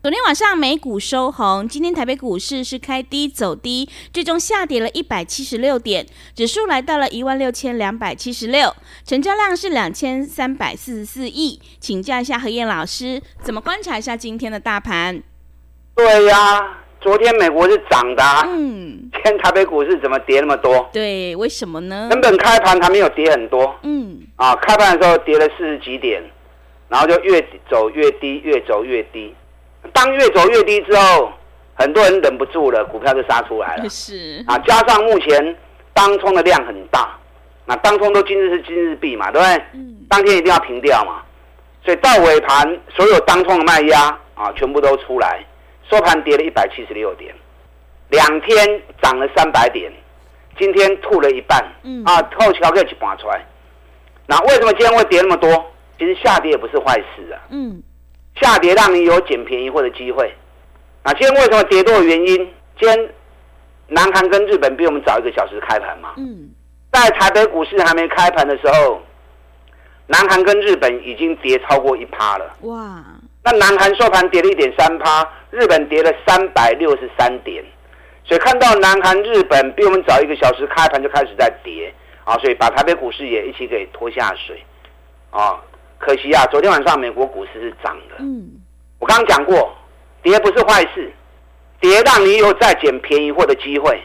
昨天晚上美股收红，今天台北股市是开低走低，最终下跌了一百七十六点，指数来到了一万六千两百七十六，成交量是两千三百四十四亿。请教一下何燕老师，怎么观察一下今天的大盘？对呀、啊，昨天美国是涨的、啊，嗯，今天台北股市怎么跌那么多？对，为什么呢？根本开盘还没有跌很多，嗯，啊，开盘的时候跌了四十几点，然后就越走越低，越走越低。当越走越低之后，很多人忍不住了，股票就杀出来了。是啊，加上目前当冲的量很大，那当冲都今日是今日币嘛，对不对？嗯。当天一定要平掉嘛，所以到尾盘所有当冲的卖压啊，全部都出来，收盘跌了一百七十六点，两天涨了三百点，今天吐了一半。嗯。啊，后桥可以去拔出来。那为什么今天会跌那么多？其实下跌也不是坏事啊。嗯。下跌让你有捡便宜货的机会。那今天为什么跌多的原因？今天南韩跟日本比我们早一个小时开盘嘛。嗯。在台北股市还没开盘的时候，南韩跟日本已经跌超过一趴了。哇！那南韩收盘跌了一点三趴，日本跌了三百六十三点。所以看到南韩、日本比我们早一个小时开盘就开始在跌啊，所以把台北股市也一起给拖下水啊。可惜啊，昨天晚上美国股市是涨的。嗯，我刚刚讲过，跌不是坏事，跌让你有再捡便宜货的机会。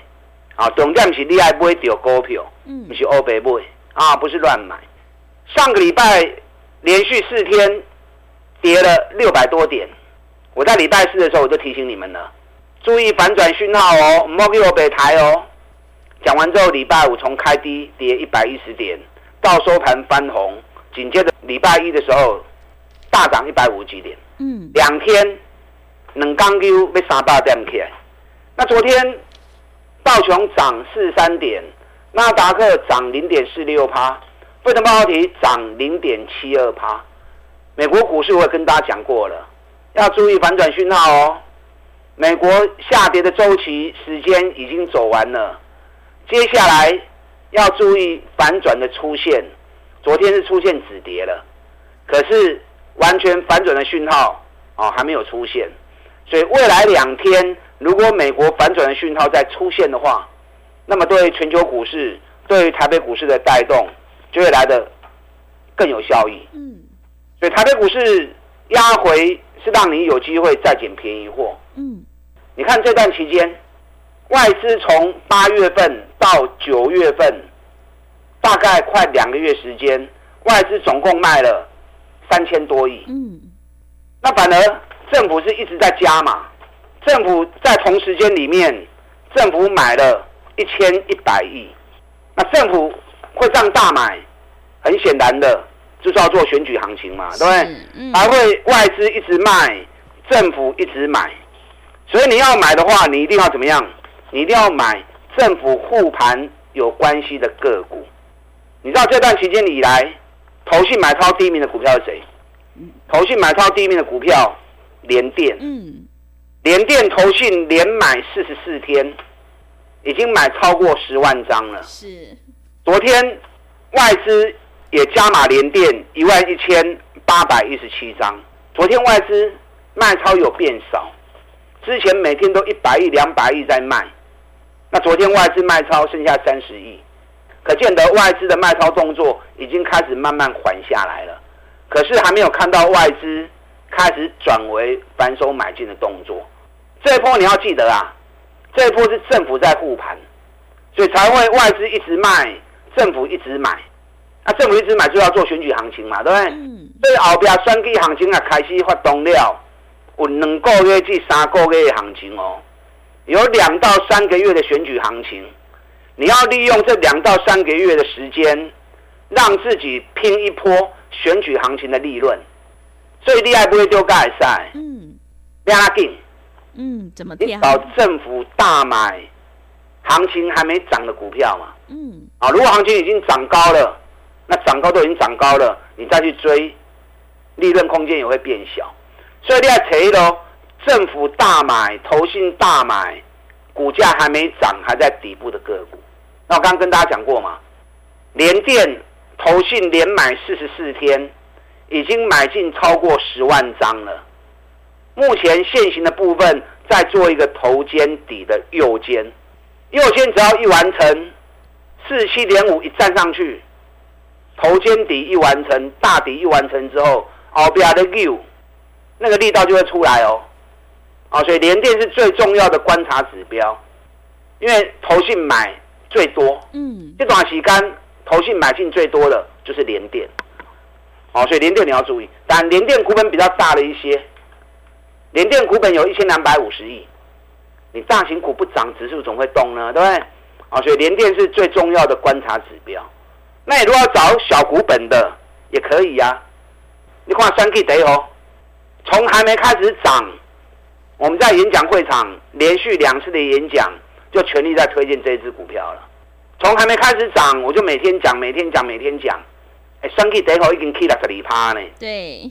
啊，重点是你爱买到股票，嗯，不是欧北买啊，不是乱买。上个礼拜连续四天跌了六百多点，我在礼拜四的时候我就提醒你们了，注意反转讯号哦，莫给我北台哦。讲完之后，礼拜五从开低跌一百一十点到收盘翻红。紧接着礼拜一的时候，大涨一百五十几点，嗯，两天两刚 Q 被三百点起来。那昨天道琼涨四十三点，纳达克涨零点四六趴，费城半导体涨零点七二趴。美国股市我也跟大家讲过了，要注意反转讯号哦。美国下跌的周期时间已经走完了，接下来要注意反转的出现。昨天是出现止跌了，可是完全反转的讯号啊还没有出现，所以未来两天如果美国反转的讯号再出现的话，那么对全球股市、对台北股市的带动就会来得更有效益。嗯，所以台北股市压回是让你有机会再捡便宜货。嗯，你看这段期间，外资从八月份到九月份。大概快两个月时间，外资总共卖了三千多亿。嗯，那反而政府是一直在加嘛，政府在同时间里面，政府买了一千一百亿。那政府会这样大买，很显然的就是要做选举行情嘛，对不对？嗯。还会外资一直卖，政府一直买，所以你要买的话，你一定要怎么样？你一定要买政府护盘有关系的个股。你知道这段期间以来，投信买超第一名的股票是谁？投信买超第一名的股票，联电。嗯，联电投信连买四十四天，已经买超过十万张了。是。昨天外资也加码联电一万一千八百一十七张。昨天外资卖超有变少，之前每天都一百亿、两百亿在卖，那昨天外资卖超剩下三十亿。可见得外资的卖超动作已经开始慢慢缓下来了，可是还没有看到外资开始转为反手买进的动作。这一波你要记得啊，这一波是政府在护盘，所以才会外资一直卖，政府一直买。那、啊、政府一直买就要做选举行情嘛，对不对？嗯。所以后边选举行情啊开始发动了，有两个月至三个月的行情哦。有两到三个月的选举行情，你要利用这两到三个月的时间，让自己拼一波选举行情的利润。所以厉害不会丢盖赛，嗯，拉定，嗯，怎么你找政府大买行情还没涨的股票嘛，嗯，啊，如果行情已经涨高了，那涨高都已经涨高了，你再去追，利润空间也会变小。所以厉害谁喽？政府大买，投信大买，股价还没涨，还在底部的个股。那我刚刚跟大家讲过嘛，连电投信连买四十四天。已经买进超过十万张了。目前现行的部分在做一个头肩底的右肩，右肩只要一完成，四十七点五一站上去，头肩底一完成，大底一完成之后，后边的 U 那个力道就会出来哦。啊，所以连电是最重要的观察指标，因为投信买最多，嗯，这段时间投信买进最多的就是联电。哦，所以联电你要注意，但联电股本比较大了一些，联电股本有一千两百五十亿，你大型股不涨，指数总会动呢，对不对？啊，所以联电是最重要的观察指标。那你如果要找小股本的，也可以呀、啊。你看三 K 得哦，从还没开始涨，我们在演讲会场连续两次的演讲，就全力在推荐这一支股票了。从还没开始涨，我就每天讲，每天讲，每天讲。哎，双 K 得后已经起了十二趴呢。对，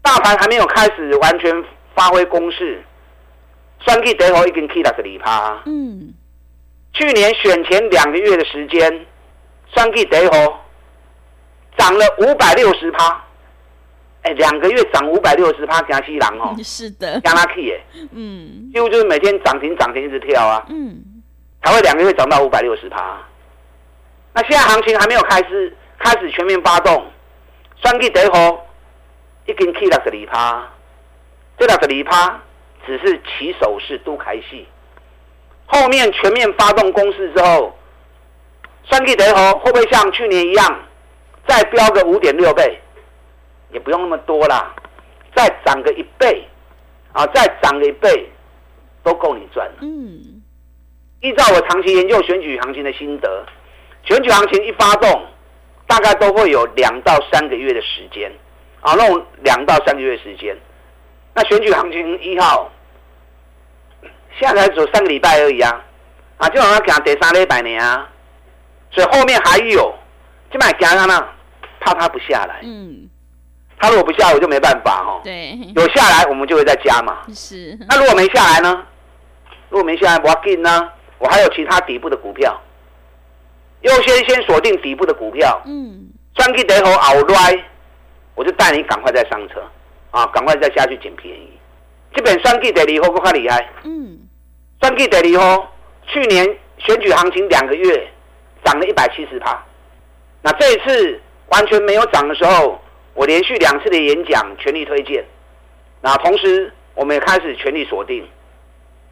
大盘还没有开始完全发挥攻势，双 K 得后已经起了十二趴。嗯，去年选前两个月的时间，双 K 得后涨了五百六十趴。哎，两个月涨五百六十趴，惊死人哦！是的，惊他气耶。嗯，几乎就是每天涨停涨停一直跳啊。嗯，才会两个月涨到五百六十趴。那现在行情还没有开始。开始全面发动，双季得后已经起了十二趴，这两十二趴只是起手式都开戏，后面全面发动攻势之后，双季得后会不会像去年一样再飙个五点六倍？也不用那么多啦，再涨个一倍啊，再涨个一倍都够你赚了。嗯，依照我长期研究选举行情的心得，选举行情一发动。大概都会有两到三个月的时间，啊，那种两到三个月时间。那选举行情一号，现在才走三个礼拜而已啊，啊，就好像讲第三礼拜年啊，所以后面还有，就买讲他呢，怕他不下来。嗯，他如果不下来，我就没办法哦。对，有下来我们就会再加嘛。是。那如果没下来呢？如果没下来，我要进呢？我还有其他底部的股票。优先先锁定底部的股票，嗯，双 K 得后熬来，我就带你赶快再上车，啊，赶快再下去捡便宜。这边双 K 得以后更快厉害，嗯，双 K 得以后，去年选举行情两个月涨了一百七十趴，那这一次完全没有涨的时候，我连续两次的演讲全力推荐，那同时我们也开始全力锁定，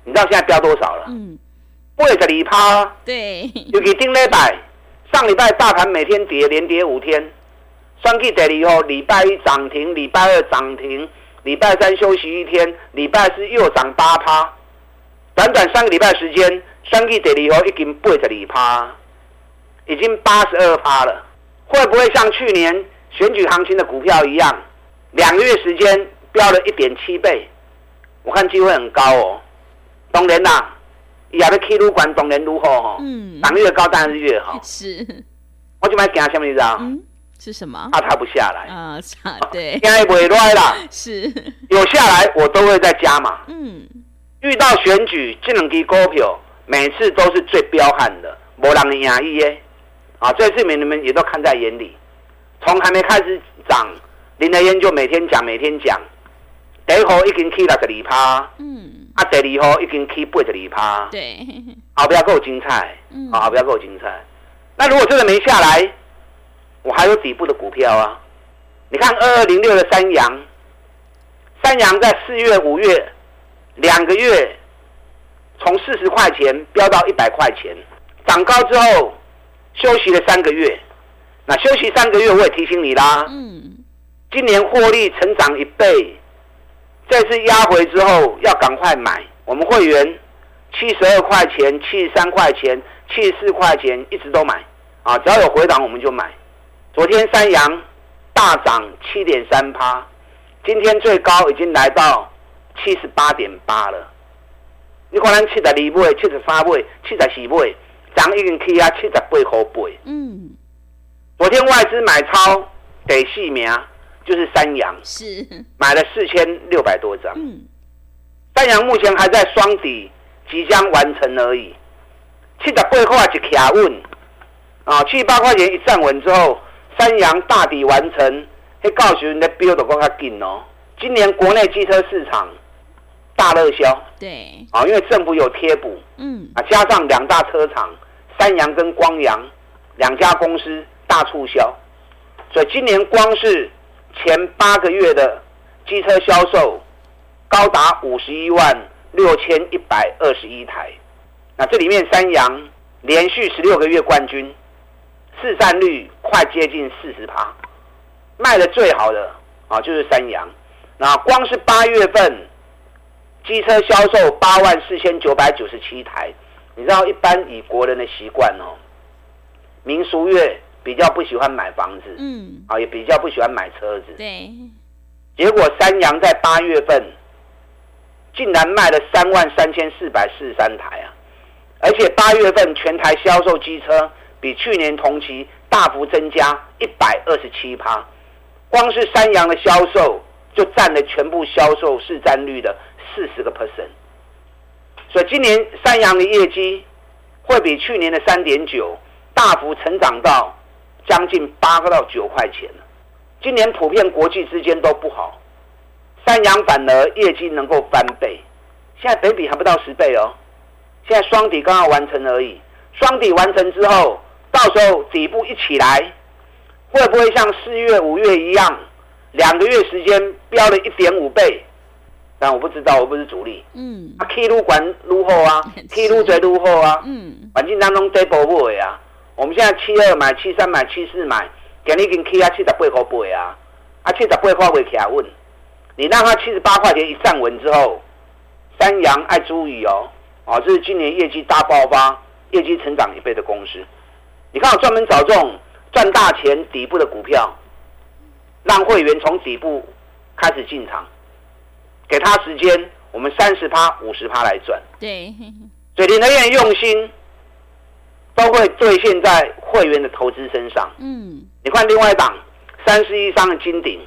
你知道现在飙多少了？嗯。八十二趴，对，尤其顶礼拜，上礼拜大盘每天跌，连跌五天，算计第二后，礼拜一涨停，礼拜二涨停，礼拜三休息一天，礼拜四又涨八趴，短短三个礼拜时间，算计第二后已经八十二趴，已经八十二趴了，会不会像去年选举行情的股票一样，两个月时间飙了一点七倍？我看机会很高哦，当然啦。也要 K 路管，当然如何哈？嗯，涨越高当然是越好。是，我就买惊什么你知道？嗯，是什么？怕它不下来啊？对，惊也不会来啦。是，有下来我都会再加码。嗯，遇到选举这两支股票，每次都是最彪悍的，没人赢伊耶。啊，这次你们也都看在眼里。从还没开始涨，林德燕就每天讲，每天讲，第一号已经起六十二趴。嗯。啊，第二号已经起八十二趴，对，后边够精彩，嗯，后边够精彩。那如果真的没下来，我还有底部的股票啊。你看二二零六的三阳，三阳在四月、五月两个月，从四十块钱飙到一百块钱，涨高之后休息了三个月。那休息三个月，我也提醒你啦，嗯，今年获利成长一倍。这次压回之后要赶快买，我们会员七十二块钱、七十三块钱、七十四块钱，一直都买啊！只要有回档我们就买。昨天三阳大涨七点三趴，今天最高已经来到七十八点八了。你可能七十二买、七十三买、七十四买，涨已经去啊七十八块八。嗯，昨天外资买超得细名就是三阳，是买了四千六百多张。嗯，三阳目前还在双底。即将完成而已，七十八块就卡稳啊！七十八块钱一站稳之后，三阳大底完成，会告诉你的标都更加紧哦。今年国内机车市场大热销，对啊，因为政府有贴补，嗯啊，加上两大车厂三阳跟光阳两家公司大促销，所以今年光是前八个月的机车销售高达五十一万。六千一百二十一台，那这里面三阳连续十六个月冠军，市占率快接近四十趴，卖的最好的啊就是三阳。那光是八月份机车销售八万四千九百九十七台，你知道一般以国人的习惯哦，民俗月比较不喜欢买房子，嗯，啊也比较不喜欢买车子，对，结果三阳在八月份。竟然卖了三万三千四百四十三台啊！而且八月份全台销售机车比去年同期大幅增加一百二十七趴，光是三洋的销售就占了全部销售市占率的四十个 percent。所以今年三阳的业绩会比去年的三点九大幅成长到将近八个到九块钱。今年普遍国际之间都不好。三阳反而业绩能够翻倍，现在本比还不到十倍哦。现在双底刚刚完成而已，双底完成之后，到时候底部一起来，会不会像四月、五月一样，两个月时间飙了一点五倍？但我不知道，我不是主力。嗯。啊，K 路管如何啊？K 路最如何啊？嗯。环境当中 double 啊？我们现在七二买，七三买，七四买，给你已经 K 啊七十八块八啊，啊七十八块会起来稳。你让它七十八块钱一站稳之后，三阳爱注意哦，啊，这是今年业绩大爆发、业绩成长一倍的公司。你看我专门找这种赚大钱底部的股票，让会员从底部开始进场，给他时间，我们三十趴、五十趴来赚。对，所以林和彦用心都会兑现在会员的投资身上。嗯，你看另外一档三十一商的金鼎。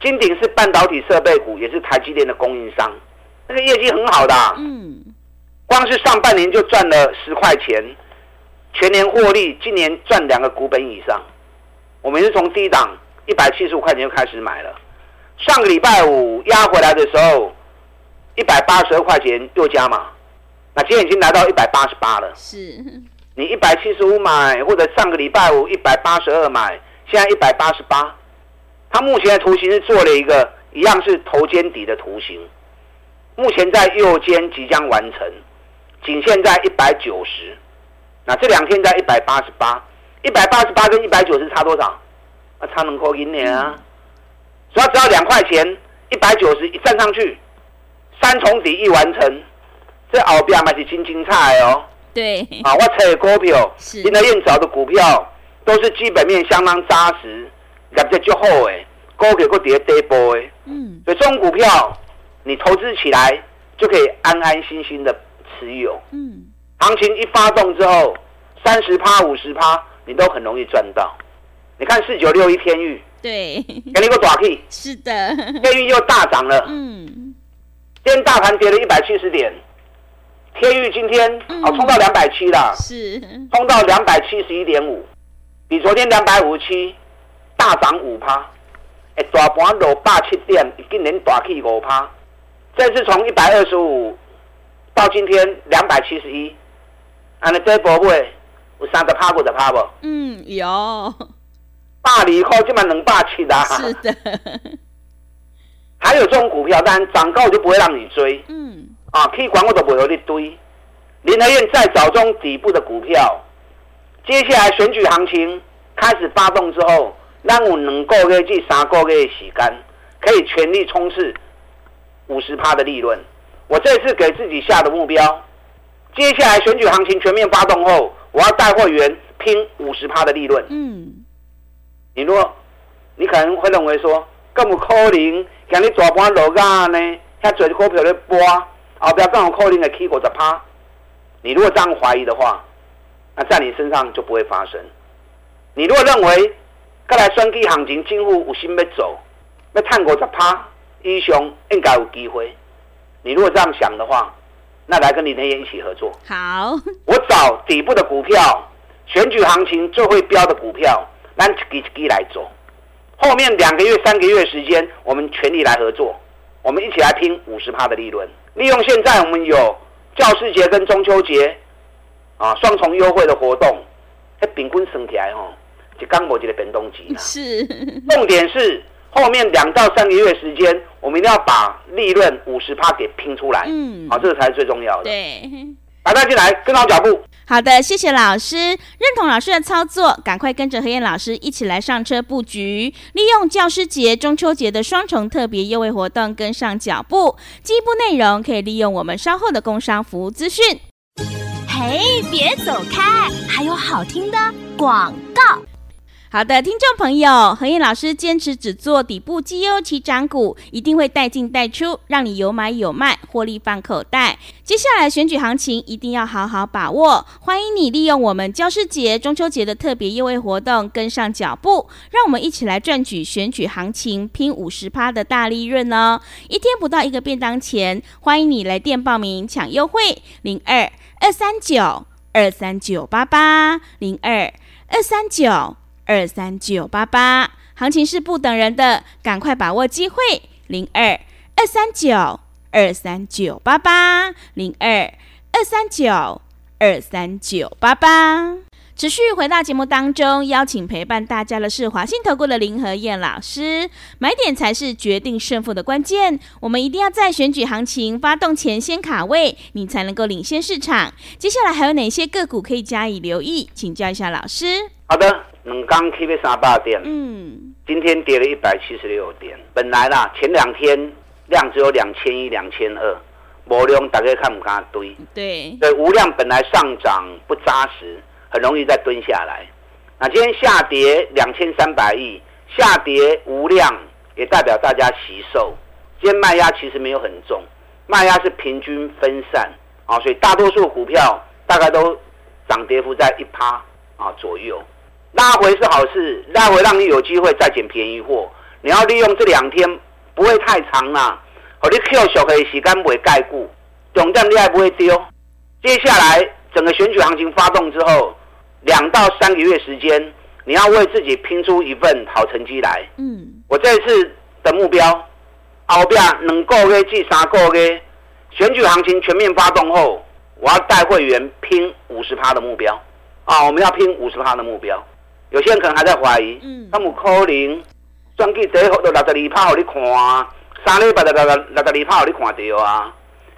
金鼎是半导体设备股，也是台积电的供应商，那个业绩很好的。嗯，光是上半年就赚了十块钱，全年获利，今年赚两个股本以上。我们是从低档一百七十五块钱就开始买了，上个礼拜五压回来的时候，一百八十二块钱又加码，那今天已经来到一百八十八了。是，你一百七十五买，或者上个礼拜五一百八十二买，现在一百八十八。它目前的图形是做了一个一样是头肩底的图形，目前在右肩即将完成，仅限在一百九十，那这两天在一百八十八，一百八十八跟一百九十差多少？啊，差能扣一年啊！所以只要两块钱，一百九十一站上去，三重底一完成，这后边嘛是真精彩哦。对，啊，我找股票，林和彦找的股票都是基本面相当扎实。感觉就好诶，高给个跌跌波诶，嗯，所以这种股票你投资起来就可以安安心心的持有，嗯，行情一发动之后，三十趴五十趴你都很容易赚到。你看四九六一天域，对，给你个短 K，是的，天钰又大涨了，嗯，今天大盘跌了一百七十点，天域今天哦冲到两百七了，是，冲到两百七十一点五，比昨天两百五十七。大涨五趴，哎，大盘落八七点，今年大起五趴。这次从一百二十五到今天两百七十一，安尼这波会有三十趴五十趴不？嗯，有。大里后基本两百七啦。是的。还有这种股票，但涨高我就不会让你追。嗯。啊，可以管我都不会你堆。林和彦在早中底部的股票，接下来选举行情开始发动之后。让我能够个月、三个月的时间，可以全力冲刺五十趴的利润。我这次给自己下的目标，接下来选举行情全面发动后，我要带会员拼五十趴的利润。嗯，你若你可能会认为说，更不可能，让你大盘落价呢？遐侪股票咧播，后边更有可能会起五十趴。你如果这样怀疑的话，那在你身上就不会发生。你如果认为，再来选举行情，政府有心要走，要探五十趴以上，应该有机会。你如果这样想的话，那来跟林天燕一起合作。好，我找底部的股票，选举行情最会标的股票，咱一支一支来做。后面两个月、三个月时间，我们全力来合作，我们一起来拼五十趴的利润。利用现在我们有教师节跟中秋节啊双重优惠的活动，哎，平均算起来哦，一刚我一个变动机是，重点是。后面两到三个月时间，我们一定要把利润五十趴给拼出来。嗯，好，这个才是最重要的。对，大家进来跟上脚步。好的，谢谢老师，认同老师的操作，赶快跟着何燕老师一起来上车布局，利用教师节、中秋节的双重特别优惠活动跟上脚步。进一步内容可以利用我们稍后的工商服务资讯。嘿，别走开，还有好听的广告。好的，听众朋友，何燕老师坚持只做底部绩优起涨股，一定会带进带出，让你有买有卖，获利放口袋。接下来选举行情一定要好好把握，欢迎你利用我们教师节、中秋节的特别优惠活动跟上脚步，让我们一起来赚取选举行情拼五十趴的大利润哦！一天不到一个便当钱，欢迎你来电报名抢优惠，零二二三九二三九八八零二二三九。二三九八八，行情是不等人的，赶快把握机会。零二二三九二三九八八，零二二三九二三九八八。持续回到节目当中，邀请陪伴大家的是华信投顾的林和燕老师。买点才是决定胜负的关键，我们一定要在选举行情发动前先卡位，你才能够领先市场。接下来还有哪些个股可以加以留意？请教一下老师。好的，两刚 K V 三八点，嗯，今天跌了一百七十六点。本来啦，前两天量只有两千一、两千二，无量大家看不敢堆。对，对，无量本来上涨不扎实。很容易再蹲下来。那今天下跌两千三百亿，下跌无量，也代表大家惜售。今天卖压其实没有很重，卖压是平均分散啊，所以大多数股票大概都涨跌幅在一趴啊左右。拉回是好事，拉回让你有机会再捡便宜货。你要利用这两天不会太长啦，和你 Q 小黑时间不会盖固，重点你还不会丢。接下来整个选举行情发动之后。两到三个月时间，你要为自己拼出一份好成绩来。嗯，我这一次的目标，后边两个月至三个月，选举行情全面发动后，我要带会员拼五十趴的目标。啊，我们要拼五十趴的目标。有些人可能还在怀疑，嗯，他们可能算计第一号就六十二趴，给你看啊，三礼拜就六十六十二趴，给你看到啊。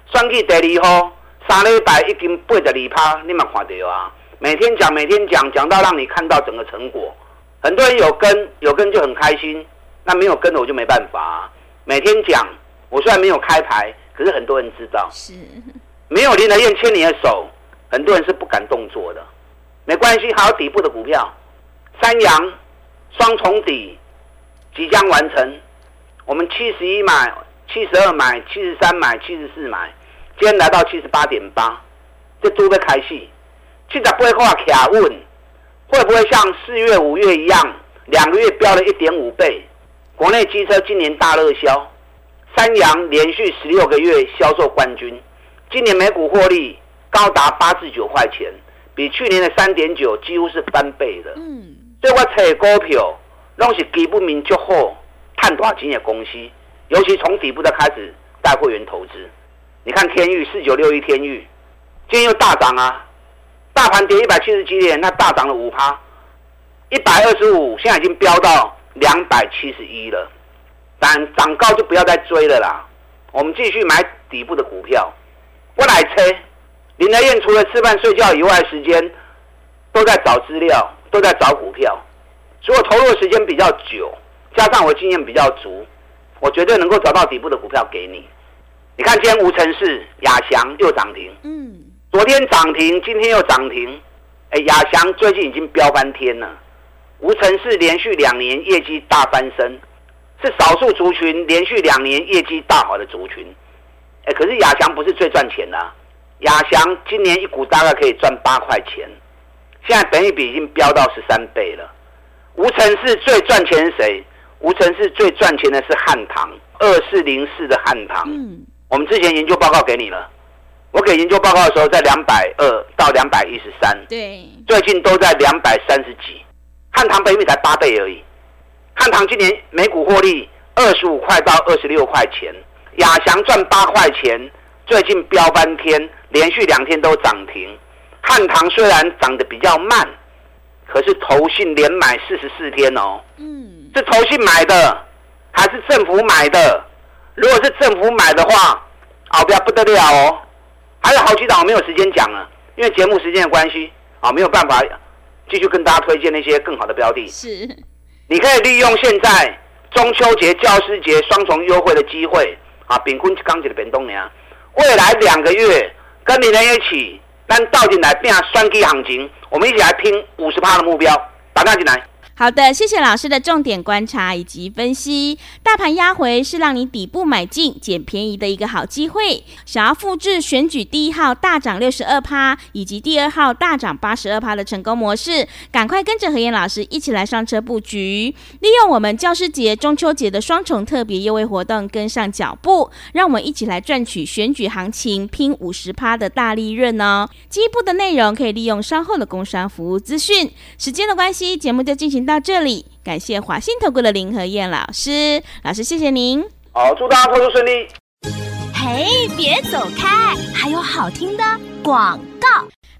算计第二号，三礼拜已经八十二趴，你嘛看到啊。每天讲，每天讲，讲到让你看到整个成果。很多人有跟，有跟就很开心。那没有跟的我就没办法啊。每天讲，我虽然没有开牌，可是很多人知道。是。没有林德燕牵你的手，很多人是不敢动作的。没关系，还有底部的股票，三阳双重底即将完成。我们七十一买，七十二买，七十三买，七十四买，今天来到七十八点八，这都在开戏。七十八块卡问，会不会像四月、五月一样，两个月飙了一点五倍？国内机车今年大热销，三阳连续十六个月销售冠军，今年每股获利高达八至九块钱，比去年的三点九几乎是翻倍的。嗯，所以我炒股票拢是基本面较好、赚大钱的公司，尤其从底部的开始带会员投资。你看天域四九六一天域，今天又大涨啊！大盘跌一百七十几点，那大涨了五趴，一百二十五，现在已经飙到两百七十一了。但涨高就不要再追了啦。我们继续买底部的股票。我来猜，林德燕除了吃饭睡觉以外，时间都在找资料，都在找股票。所以我投入的时间比较久，加上我经验比较足，我绝对能够找到底部的股票给你。你看今天无尘市、亚翔又涨停，嗯，昨天涨停，今天又涨停，哎，亚翔最近已经飙翻天了。无尘市连续两年业绩大翻身，是少数族群连续两年业绩大好的族群。哎，可是亚翔不是最赚钱的啊，亚翔今年一股大概可以赚八块钱，现在本益比已经飙到十三倍了。无城市最赚钱是谁？无城市最赚钱的是汉唐，二四零四的汉唐。嗯，我们之前研究报告给你了，我给研究报告的时候在两百二到两百一十三，对，最近都在两百三十几。汉唐本益比才八倍而已，汉唐今年每股获利二十五块到二十六块钱，亚翔赚八块钱，最近飙翻天，连续两天都涨停。汉唐虽然涨得比较慢，可是投信连买四十四天哦，嗯，是投信买的还是政府买的？如果是政府买的话，好不要不得了哦，还有好几档我没有时间讲了，因为节目时间的关系啊，没有办法。继续跟大家推荐那些更好的标的。是，你可以利用现在中秋节、教师节双重优惠的机会啊！丙坤刚起的本东娘，未来两个月跟你们一起，但倒进来变成双击行情，我们一起来拼五十趴的目标，打电话进来。好的，谢谢老师的重点观察以及分析。大盘压回是让你底部买进捡便宜的一个好机会。想要复制选举第一号大涨六十二趴以及第二号大涨八十二趴的成功模式，赶快跟着何燕老师一起来上车布局，利用我们教师节、中秋节的双重特别优惠活动，跟上脚步，让我们一起来赚取选举行情拼五十趴的大利润哦。进一步的内容可以利用稍后的工商服务资讯。时间的关系，节目就进行。到这里，感谢华信投顾的林和燕老师，老师谢谢您。好，祝大家投资顺利。嘿，别走开，还有好听的广告。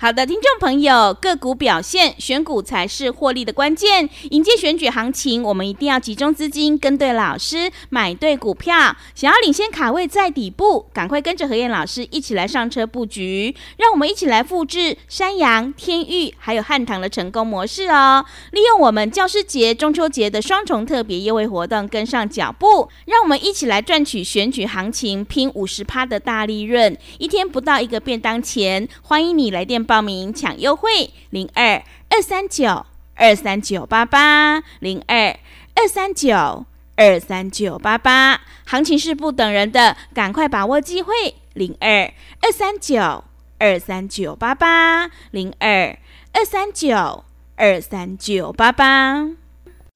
好的，听众朋友，个股表现，选股才是获利的关键。迎接选举行情，我们一定要集中资金，跟对老师，买对股票。想要领先卡位在底部，赶快跟着何燕老师一起来上车布局。让我们一起来复制山羊、天域还有汉唐的成功模式哦。利用我们教师节、中秋节的双重特别优惠活动，跟上脚步，让我们一起来赚取选举行情拼五十趴的大利润。一天不到一个便当钱，欢迎你来电报报名抢优惠，零二二三九二三九八八，零二二三九二三九八八。行情是不等人的，赶快把握机会，零二二三九二三九八八，零二二三九二三九八八。